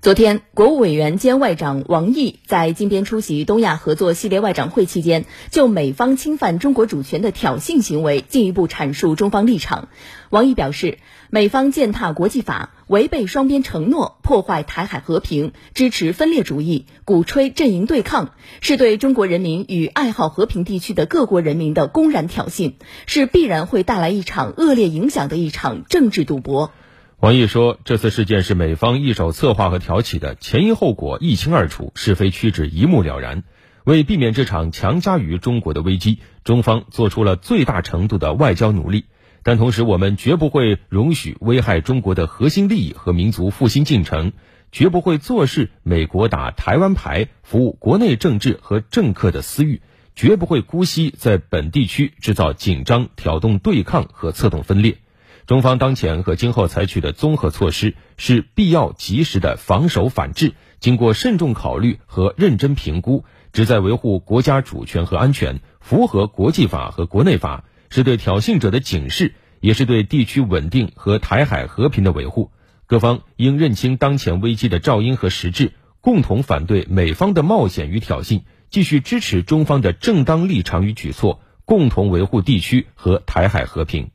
昨天，国务委员兼外长王毅在金边出席东亚合作系列外长会期间，就美方侵犯中国主权的挑衅行为进一步阐述中方立场。王毅表示，美方践踏国际法，违背双边承诺，破坏台海和平，支持分裂主义，鼓吹阵营对抗，是对中国人民与爱好和平地区的各国人民的公然挑衅，是必然会带来一场恶劣影响的一场政治赌博。王毅说：“这次事件是美方一手策划和挑起的，前因后果一清二楚，是非曲直一目了然。为避免这场强加于中国的危机，中方做出了最大程度的外交努力。但同时，我们绝不会容许危害中国的核心利益和民族复兴进程，绝不会坐视美国打台湾牌，服务国内政治和政客的私欲，绝不会姑息在本地区制造紧张、挑动对抗和策动分裂。”中方当前和今后采取的综合措施是必要、及时的防守反制，经过慎重考虑和认真评估，旨在维护国家主权和安全，符合国际法和国内法，是对挑衅者的警示，也是对地区稳定和台海和平的维护。各方应认清当前危机的肇因和实质，共同反对美方的冒险与挑衅，继续支持中方的正当立场与举措，共同维护地区和台海和平。